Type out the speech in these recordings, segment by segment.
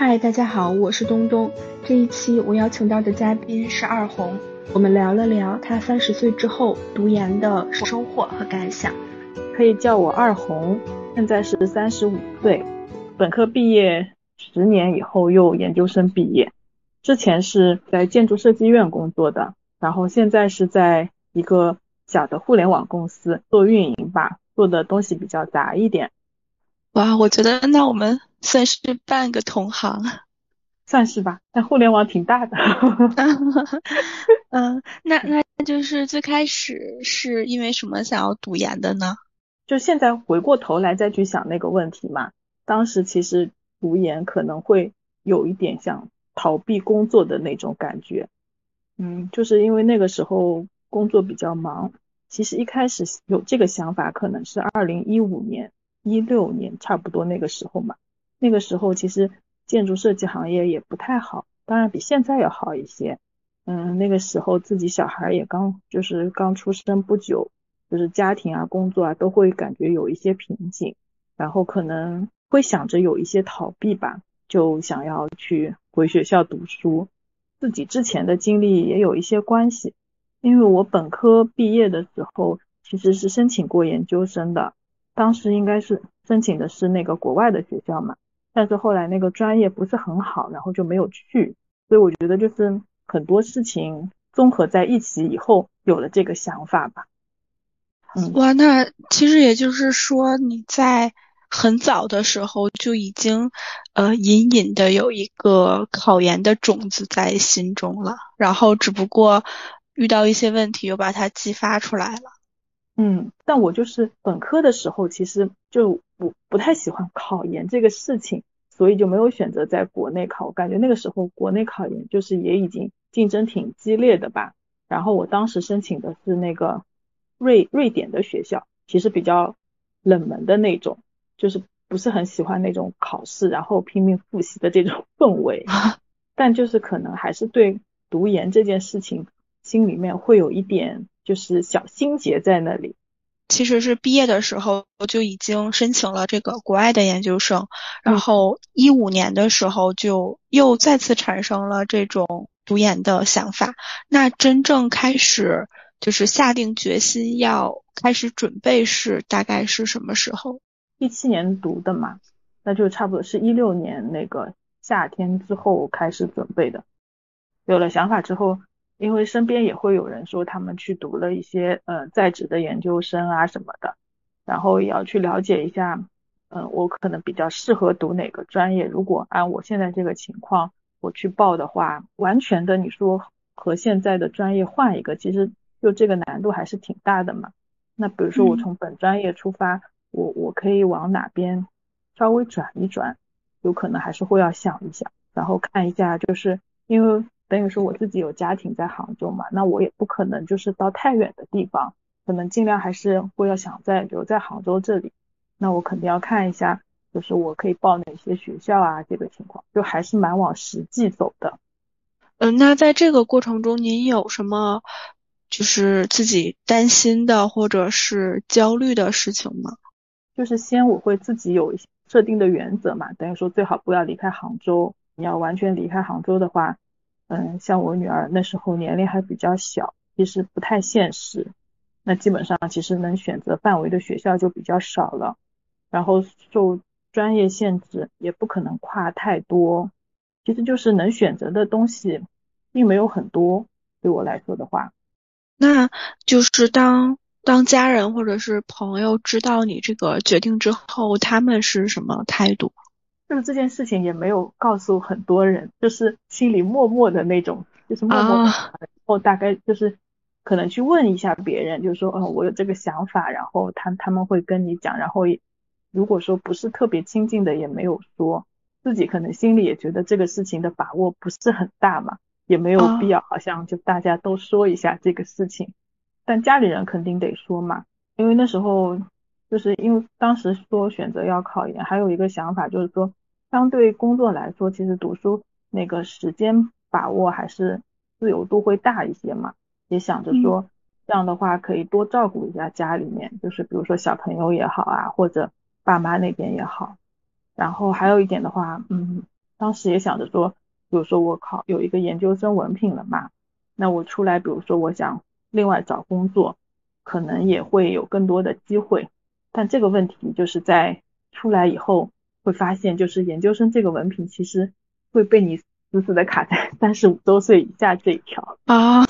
嗨，大家好，我是东东。这一期我邀请到的嘉宾是二红，我们聊了聊他三十岁之后读研的收获和感想。可以叫我二红，现在是三十五岁，本科毕业十年以后又研究生毕业，之前是在建筑设计院工作的，然后现在是在一个小的互联网公司做运营吧，做的东西比较杂一点。哇，我觉得那我们算是半个同行，算是吧。但互联网挺大的。嗯，那那就是最开始是因为什么想要读研的呢？就现在回过头来再去想那个问题嘛，当时其实读研可能会有一点像逃避工作的那种感觉。嗯，就是因为那个时候工作比较忙。其实一开始有这个想法，可能是二零一五年。一六年差不多那个时候嘛，那个时候其实建筑设计行业也不太好，当然比现在要好一些。嗯，那个时候自己小孩也刚就是刚出生不久，就是家庭啊、工作啊都会感觉有一些瓶颈，然后可能会想着有一些逃避吧，就想要去回学校读书。自己之前的经历也有一些关系，因为我本科毕业的时候其实是申请过研究生的。当时应该是申请的是那个国外的学校嘛，但是后来那个专业不是很好，然后就没有去。所以我觉得就是很多事情综合在一起以后有了这个想法吧。嗯，哇，那其实也就是说你在很早的时候就已经呃隐隐的有一个考研的种子在心中了，然后只不过遇到一些问题又把它激发出来了。嗯，但我就是本科的时候，其实就我不太喜欢考研这个事情，所以就没有选择在国内考。我感觉那个时候国内考研就是也已经竞争挺激烈的吧。然后我当时申请的是那个瑞瑞典的学校，其实比较冷门的那种，就是不是很喜欢那种考试然后拼命复习的这种氛围。但就是可能还是对读研这件事情心里面会有一点。就是小心结在那里，其实是毕业的时候就已经申请了这个国外的研究生，然后一五年的时候就又再次产生了这种读研的想法。那真正开始就是下定决心要开始准备是大概是什么时候？一七年读的嘛，那就差不多是一六年那个夏天之后开始准备的。有了想法之后。因为身边也会有人说他们去读了一些呃在职的研究生啊什么的，然后也要去了解一下，嗯，我可能比较适合读哪个专业。如果按我现在这个情况我去报的话，完全的你说和现在的专业换一个，其实就这个难度还是挺大的嘛。那比如说我从本专业出发，我我可以往哪边稍微转一转，有可能还是会要想一想，然后看一下，就是因为。等于说我自己有家庭在杭州嘛，那我也不可能就是到太远的地方，可能尽量还是会要想在留在杭州这里。那我肯定要看一下，就是我可以报哪些学校啊，这个情况就还是蛮往实际走的。嗯，那在这个过程中，您有什么就是自己担心的或者是焦虑的事情吗？就是先我会自己有一些设定的原则嘛，等于说最好不要离开杭州。你要完全离开杭州的话。嗯，像我女儿那时候年龄还比较小，其实不太现实。那基本上其实能选择范围的学校就比较少了，然后受专业限制也不可能跨太多。其实就是能选择的东西并没有很多，对我来说的话。那就是当当家人或者是朋友知道你这个决定之后，他们是什么态度？就是这件事情也没有告诉很多人，就是心里默默的那种，就是默默，然后大概就是可能去问一下别人，就是说，哦，我有这个想法，然后他他们会跟你讲，然后如果说不是特别亲近的，也没有说，自己可能心里也觉得这个事情的把握不是很大嘛，也没有必要，好像就大家都说一下这个事情，但家里人肯定得说嘛，因为那时候就是因为当时说选择要考研，还有一个想法就是说。相对工作来说，其实读书那个时间把握还是自由度会大一些嘛。也想着说，这样的话可以多照顾一下家里面，就是比如说小朋友也好啊，或者爸妈那边也好。然后还有一点的话，嗯，当时也想着说，比如说我考有一个研究生文凭了嘛，那我出来，比如说我想另外找工作，可能也会有更多的机会。但这个问题就是在出来以后会发现，就是研究生这个文凭其实会被你死死的卡在三十五周岁以下这一条啊，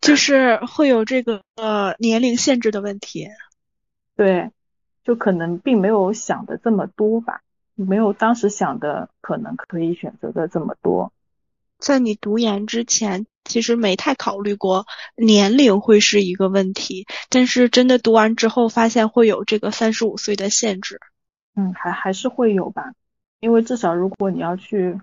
就是会有这个呃年龄限制的问题。对，就可能并没有想的这么多吧，没有当时想的可能可以选择的这么多。在你读研之前，其实没太考虑过年龄会是一个问题，但是真的读完之后，发现会有这个三十五岁的限制。嗯，还还是会有吧，因为至少如果你要去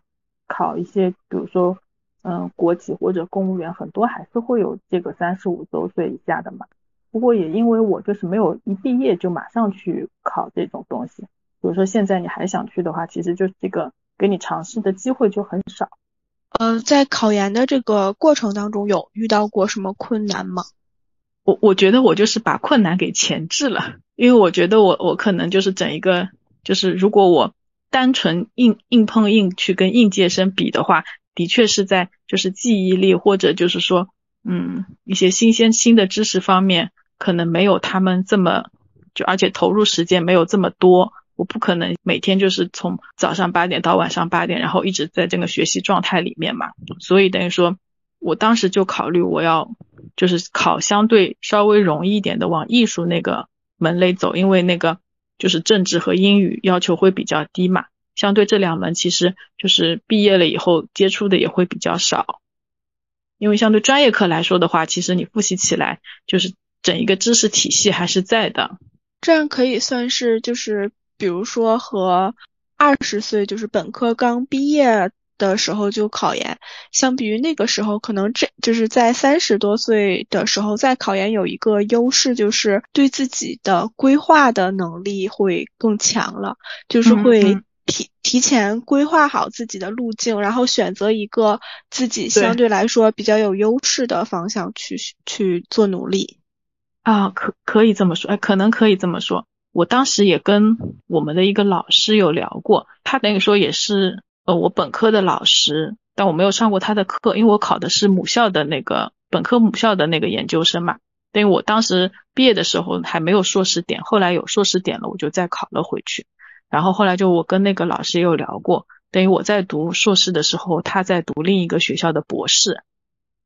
考一些，比如说，嗯，国企或者公务员，很多还是会有这个三十五周岁以下的嘛。不过也因为我就是没有一毕业就马上去考这种东西，比如说现在你还想去的话，其实就是这个给你尝试的机会就很少。呃，在考研的这个过程当中，有遇到过什么困难吗？我我觉得我就是把困难给前置了，因为我觉得我我可能就是整一个，就是如果我单纯硬硬碰硬去跟应届生比的话，的确是在就是记忆力或者就是说嗯一些新鲜新的知识方面，可能没有他们这么就而且投入时间没有这么多。我不可能每天就是从早上八点到晚上八点，然后一直在这个学习状态里面嘛，所以等于说，我当时就考虑我要就是考相对稍微容易一点的往艺术那个门类走，因为那个就是政治和英语要求会比较低嘛，相对这两门其实就是毕业了以后接触的也会比较少，因为相对专业课来说的话，其实你复习起来就是整一个知识体系还是在的，这样可以算是就是。比如说和二十岁就是本科刚毕业的时候就考研，相比于那个时候，可能这就是在三十多岁的时候再考研有一个优势，就是对自己的规划的能力会更强了，就是会提提前规划好自己的路径，然后选择一个自己相对来说比较有优势的方向去去做努力。啊，可可以这么说，哎，可能可以这么说。我当时也跟我们的一个老师有聊过，他等于说也是呃我本科的老师，但我没有上过他的课，因为我考的是母校的那个本科母校的那个研究生嘛。等于我当时毕业的时候还没有硕士点，后来有硕士点了，我就再考了回去。然后后来就我跟那个老师也有聊过，等于我在读硕士的时候，他在读另一个学校的博士，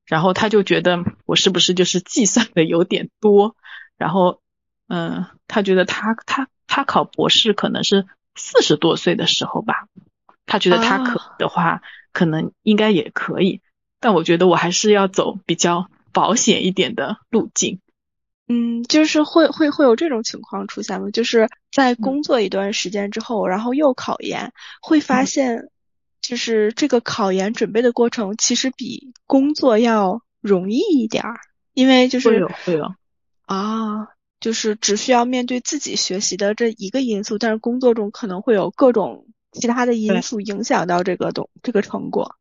然后他就觉得我是不是就是计算的有点多，然后。嗯，他觉得他他他考博士可能是四十多岁的时候吧，他觉得他可的话，可能应该也可以，但我觉得我还是要走比较保险一点的路径。嗯，就是会会会有这种情况出现吗？就是在工作一段时间之后，然后又考研，会发现就是这个考研准备的过程其实比工作要容易一点儿，因为就是会有会有啊。就是只需要面对自己学习的这一个因素，但是工作中可能会有各种其他的因素影响到这个东这个成果。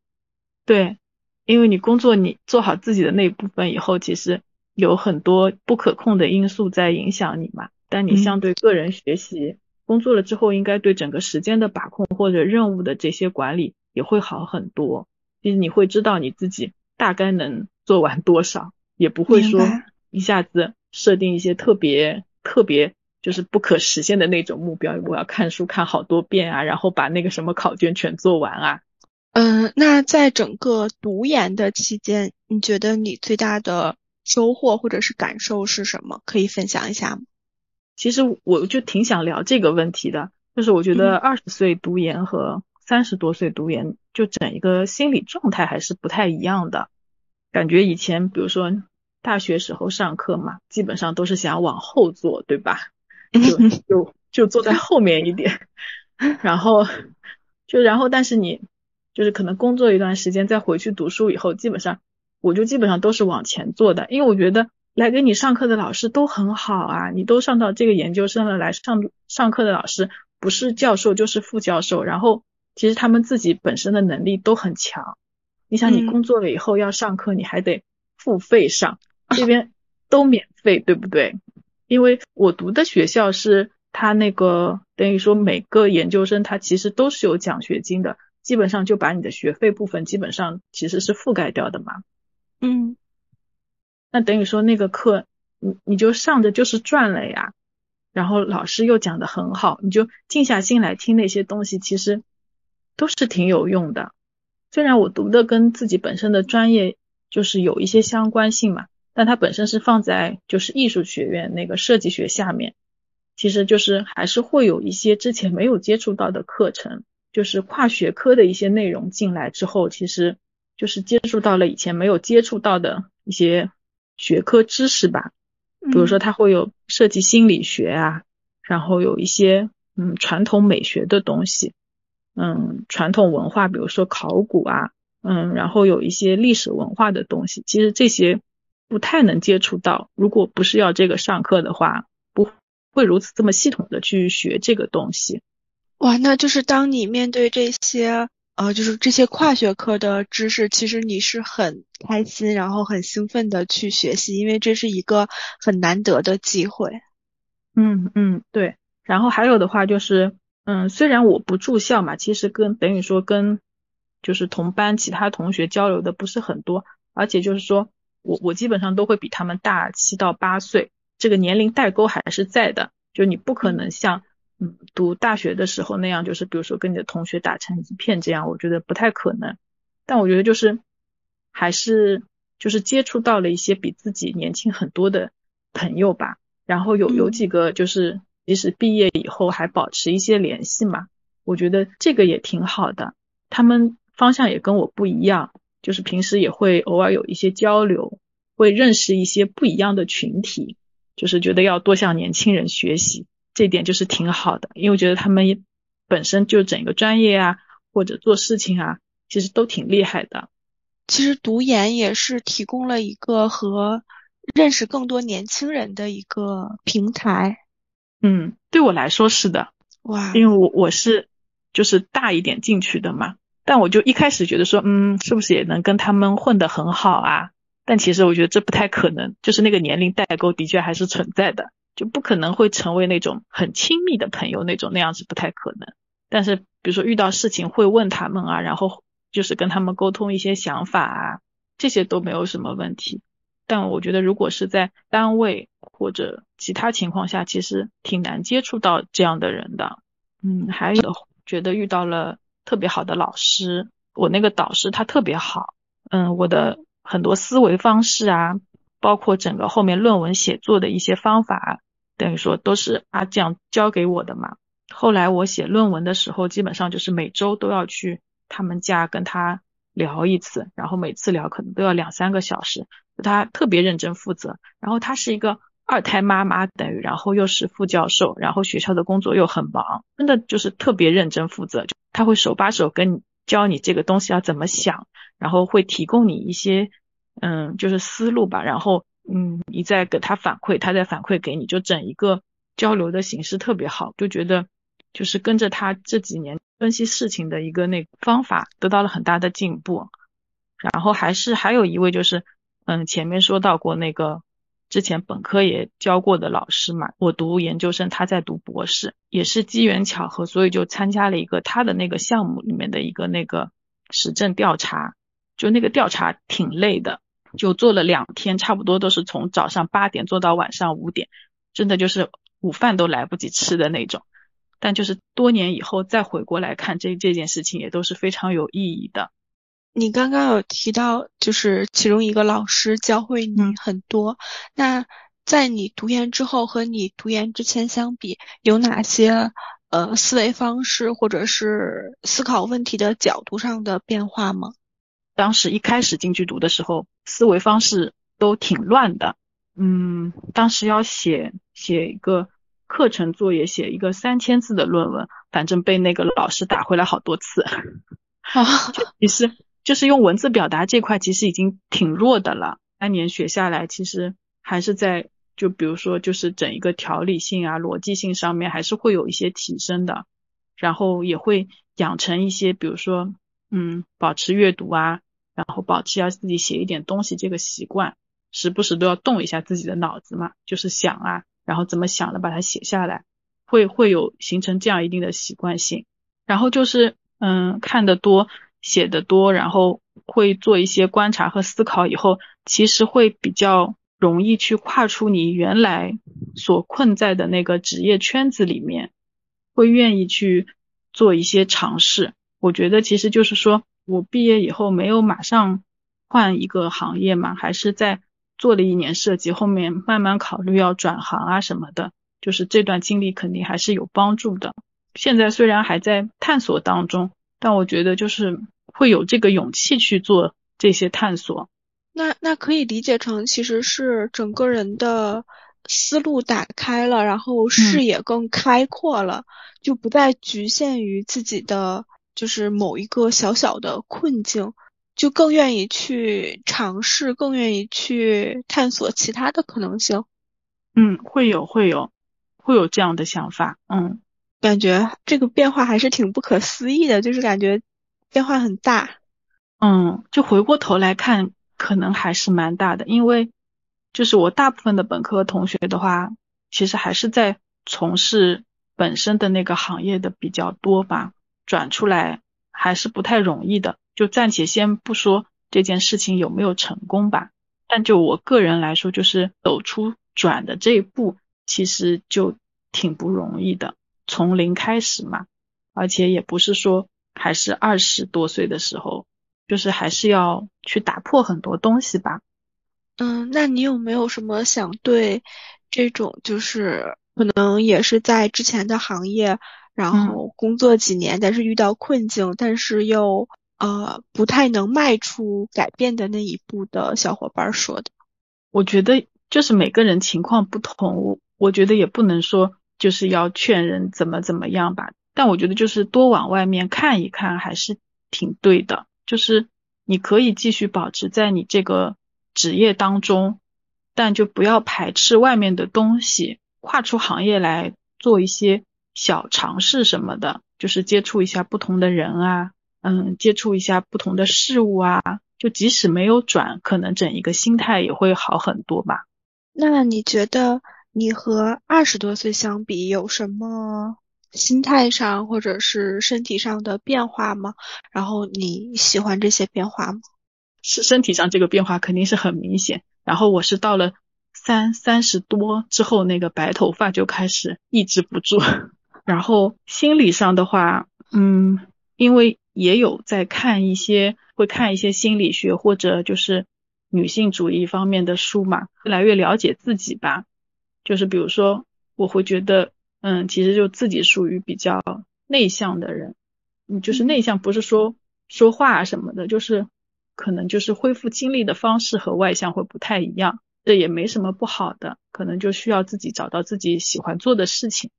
对，因为你工作你做好自己的那部分以后，其实有很多不可控的因素在影响你嘛。但你相对个人学习工作了之后，应该对整个时间的把控或者任务的这些管理也会好很多。其实你会知道你自己大概能做完多少，也不会说一下子。设定一些特别特别就是不可实现的那种目标，我要看书看好多遍啊，然后把那个什么考卷全做完啊。嗯，那在整个读研的期间，你觉得你最大的收获或者是感受是什么？可以分享一下吗？其实我就挺想聊这个问题的，就是我觉得二十岁读研和三十多岁读研，就整一个心理状态还是不太一样的。感觉以前比如说。大学时候上课嘛，基本上都是想往后坐，对吧？就 就就坐在后面一点，然后就然后，但是你就是可能工作一段时间再回去读书以后，基本上我就基本上都是往前坐的，因为我觉得来给你上课的老师都很好啊，你都上到这个研究生了，来上上课的老师不是教授就是副教授，然后其实他们自己本身的能力都很强。你想你工作了以后要上课，你还得付费上。这边都免费，对不对？因为我读的学校是他那个等于说每个研究生他其实都是有奖学金的，基本上就把你的学费部分基本上其实是覆盖掉的嘛。嗯，那等于说那个课你你就上着就是赚了呀。然后老师又讲的很好，你就静下心来听那些东西，其实都是挺有用的。虽然我读的跟自己本身的专业就是有一些相关性嘛，但它本身是放在就是艺术学院那个设计学下面，其实就是还是会有一些之前没有接触到的课程，就是跨学科的一些内容进来之后，其实就是接触到了以前没有接触到的一些学科知识吧。比如说，它会有设计心理学啊，然后有一些嗯传统美学的东西，嗯传统文化，比如说考古啊，嗯，然后有一些历史文化的东西。其实这些不太能接触到，如果不是要这个上课的话，不会如此这么系统的去学这个东西。哇，那就是当你面对这些。呃，就是这些跨学科的知识，其实你是很开心，然后很兴奋的去学习，因为这是一个很难得的机会。嗯嗯，对。然后还有的话就是，嗯，虽然我不住校嘛，其实跟等于说跟就是同班其他同学交流的不是很多，而且就是说我我基本上都会比他们大七到八岁，这个年龄代沟还是在的，就你不可能像。嗯，读大学的时候那样，就是比如说跟你的同学打成一片这样，我觉得不太可能。但我觉得就是还是就是接触到了一些比自己年轻很多的朋友吧，然后有有几个就是即使毕业以后还保持一些联系嘛，我觉得这个也挺好的。他们方向也跟我不一样，就是平时也会偶尔有一些交流，会认识一些不一样的群体，就是觉得要多向年轻人学习。这点就是挺好的，因为我觉得他们本身就整个专业啊，或者做事情啊，其实都挺厉害的。其实读研也是提供了一个和认识更多年轻人的一个平台。嗯，对我来说是的。哇，因为我我是就是大一点进去的嘛，但我就一开始觉得说，嗯，是不是也能跟他们混得很好啊？但其实我觉得这不太可能，就是那个年龄代沟的确还是存在的。就不可能会成为那种很亲密的朋友那种，那样子不太可能。但是比如说遇到事情会问他们啊，然后就是跟他们沟通一些想法啊，这些都没有什么问题。但我觉得如果是在单位或者其他情况下，其实挺难接触到这样的人的。嗯，还有觉得遇到了特别好的老师，我那个导师他特别好，嗯，我的很多思维方式啊。包括整个后面论文写作的一些方法，等于说都是阿酱教给我的嘛。后来我写论文的时候，基本上就是每周都要去他们家跟他聊一次，然后每次聊可能都要两三个小时。他特别认真负责，然后他是一个二胎妈妈，等于然后又是副教授，然后学校的工作又很忙，真的就是特别认真负责。他会手把手跟你教你这个东西要怎么想，然后会提供你一些。嗯，就是思路吧，然后嗯，你再给他反馈，他再反馈给你，就整一个交流的形式特别好，就觉得就是跟着他这几年分析事情的一个那方法得到了很大的进步。然后还是还有一位就是嗯，前面说到过那个之前本科也教过的老师嘛，我读研究生，他在读博士，也是机缘巧合，所以就参加了一个他的那个项目里面的一个那个实证调查。就那个调查挺累的，就做了两天，差不多都是从早上八点做到晚上五点，真的就是午饭都来不及吃的那种。但就是多年以后再回过来看这这件事情，也都是非常有意义的。你刚刚有提到，就是其中一个老师教会你很多。那在你读研之后和你读研之前相比，有哪些呃思维方式或者是思考问题的角度上的变化吗？当时一开始进去读的时候，思维方式都挺乱的。嗯，当时要写写一个课程作业，写一个三千字的论文，反正被那个老师打回来好多次。啊，其实就是用文字表达这块，其实已经挺弱的了。三年学下来，其实还是在就比如说，就是整一个条理性啊、逻辑性上面，还是会有一些提升的。然后也会养成一些，比如说，嗯，保持阅读啊。然后保持要自己写一点东西这个习惯，时不时都要动一下自己的脑子嘛，就是想啊，然后怎么想的把它写下来，会会有形成这样一定的习惯性。然后就是嗯，看得多，写的多，然后会做一些观察和思考以后，其实会比较容易去跨出你原来所困在的那个职业圈子里面，会愿意去做一些尝试。我觉得其实就是说我毕业以后没有马上换一个行业嘛，还是在做了一年设计，后面慢慢考虑要转行啊什么的，就是这段经历肯定还是有帮助的。现在虽然还在探索当中，但我觉得就是会有这个勇气去做这些探索。那那可以理解成其实是整个人的思路打开了，然后视野更开阔了，就不再局限于自己的就是某一个小小的困境，就更愿意去尝试，更愿意去探索其他的可能性。嗯，会有会有会有这样的想法。嗯。感觉这个变化还是挺不可思议的，就是感觉变化很大。嗯，就回过头来看，可能还是蛮大的，因为就是我大部分的本科同学的话，其实还是在从事本身的那个行业的比较多吧，转出来还是不太容易的。就暂且先不说这件事情有没有成功吧，但就我个人来说，就是走出转的这一步，其实就挺不容易的。从零开始嘛，而且也不是说还是二十多岁的时候，就是还是要去打破很多东西吧。嗯，那你有没有什么想对这种就是可能也是在之前的行业，然后工作几年，但是遇到困境，但是又呃不太能迈出改变的那一步的小伙伴说的？我觉得就是每个人情况不同，我我觉得也不能说。就是要劝人怎么怎么样吧，但我觉得就是多往外面看一看还是挺对的。就是你可以继续保持在你这个职业当中，但就不要排斥外面的东西，跨出行业来做一些小尝试什么的，就是接触一下不同的人啊，嗯，接触一下不同的事物啊，就即使没有转，可能整一个心态也会好很多吧。那你觉得？你和二十多岁相比，有什么心态上或者是身体上的变化吗？然后你喜欢这些变化吗？是身体上这个变化肯定是很明显。然后我是到了三三十多之后，那个白头发就开始抑制不住。然后心理上的话，嗯，因为也有在看一些，会看一些心理学或者就是女性主义方面的书嘛，越来越了解自己吧。就是比如说，我会觉得，嗯，其实就自己属于比较内向的人，嗯，就是内向不是说说话什么的，就是可能就是恢复精力的方式和外向会不太一样，这也没什么不好的，可能就需要自己找到自己喜欢做的事情。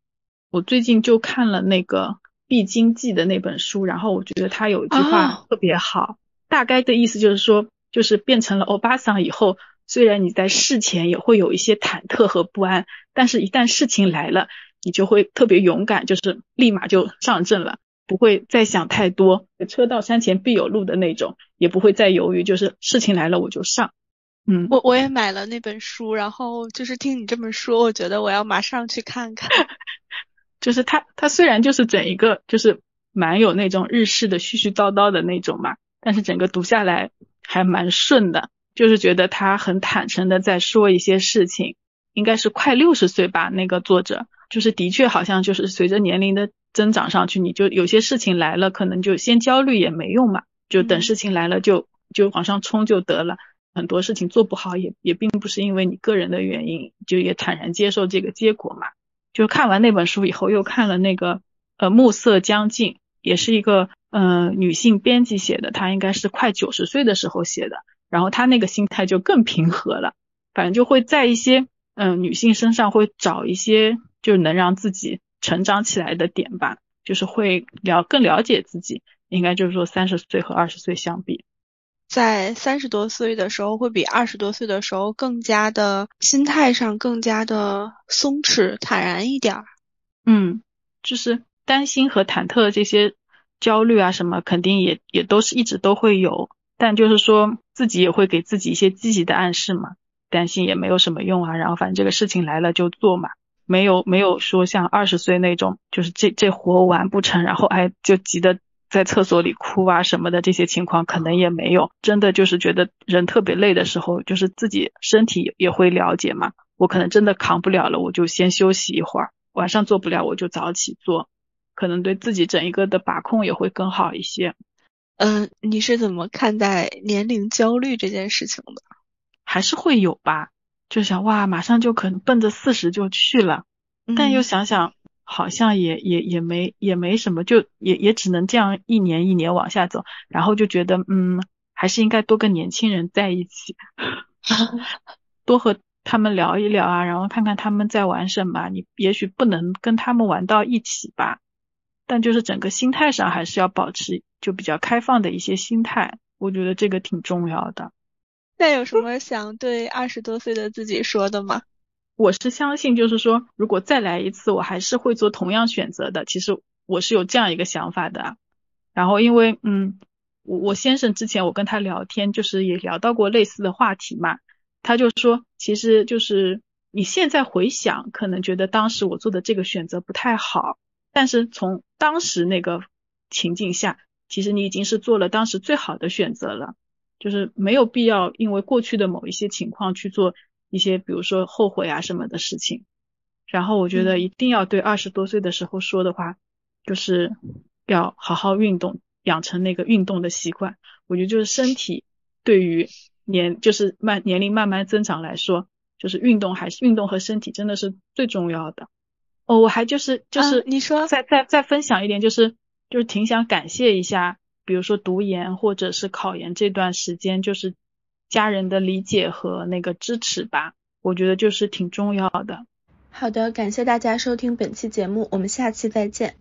我最近就看了那个《必经记》的那本书，然后我觉得他有一句话特别好，大概的意思就是说，就是变成了欧巴桑以后。虽然你在事前也会有一些忐忑和不安，但是一旦事情来了，你就会特别勇敢，就是立马就上阵了，不会再想太多，车到山前必有路的那种，也不会再犹豫，就是事情来了我就上。嗯，我我也买了那本书，然后就是听你这么说，我觉得我要马上去看看。就是它，它虽然就是整一个就是蛮有那种日式的絮絮叨叨的那种嘛，但是整个读下来还蛮顺的。就是觉得他很坦诚的在说一些事情，应该是快六十岁吧。那个作者就是的确好像就是随着年龄的增长上去，你就有些事情来了，可能就先焦虑也没用嘛，就等事情来了就就往上冲就得了。很多事情做不好也也并不是因为你个人的原因，就也坦然接受这个结果嘛。就看完那本书以后，又看了那个呃暮色将近，也是一个嗯女性编辑写的，她应该是快九十岁的时候写的。然后他那个心态就更平和了，反正就会在一些嗯女性身上会找一些就是能让自己成长起来的点吧，就是会了更了解自己，应该就是说三十岁和二十岁相比，在三十多岁的时候会比二十多岁的时候更加的心态上更加的松弛坦然一点儿，嗯，就是担心和忐忑这些焦虑啊什么肯定也也都是一直都会有。但就是说自己也会给自己一些积极的暗示嘛，担心也没有什么用啊，然后反正这个事情来了就做嘛，没有没有说像二十岁那种，就是这这活完不成，然后哎就急得在厕所里哭啊什么的这些情况可能也没有。真的就是觉得人特别累的时候，就是自己身体也会了解嘛。我可能真的扛不了了，我就先休息一会儿。晚上做不了，我就早起做，可能对自己整一个的把控也会更好一些。嗯，你是怎么看待年龄焦虑这件事情的？还是会有吧，就想哇，马上就可能奔着四十就去了，但又想想。好像也也也没也没什么，就也也只能这样一年一年往下走，然后就觉得嗯，还是应该多跟年轻人在一起，多和他们聊一聊啊，然后看看他们在玩什么。你也许不能跟他们玩到一起吧，但就是整个心态上还是要保持就比较开放的一些心态，我觉得这个挺重要的。那有什么想对二十多岁的自己说的吗？我是相信，就是说，如果再来一次，我还是会做同样选择的。其实我是有这样一个想法的。然后，因为，嗯，我我先生之前我跟他聊天，就是也聊到过类似的话题嘛。他就说，其实就是你现在回想，可能觉得当时我做的这个选择不太好，但是从当时那个情境下，其实你已经是做了当时最好的选择了，就是没有必要因为过去的某一些情况去做。一些比如说后悔啊什么的事情，然后我觉得一定要对二十多岁的时候说的话，就是要好好运动，养成那个运动的习惯。我觉得就是身体对于年就是慢年龄慢慢增长来说，就是运动还是运动和身体真的是最重要的。哦，我还就是就是你说再再再分享一点，就是就是挺想感谢一下，比如说读研或者是考研这段时间，就是。家人的理解和那个支持吧，我觉得就是挺重要的。好的，感谢大家收听本期节目，我们下期再见。